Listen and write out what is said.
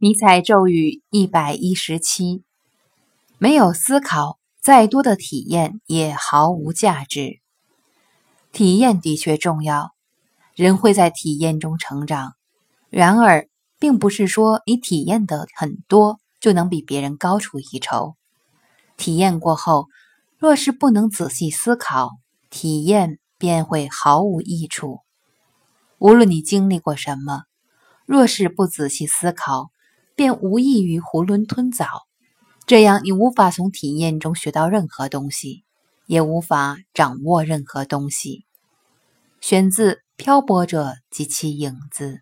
迷彩咒语一百一十七：没有思考，再多的体验也毫无价值。体验的确重要，人会在体验中成长。然而，并不是说你体验的很多就能比别人高出一筹。体验过后，若是不能仔细思考，体验便会毫无益处。无论你经历过什么，若是不仔细思考，便无异于囫囵吞枣，这样你无法从体验中学到任何东西，也无法掌握任何东西。选自《漂泊者及其影子》。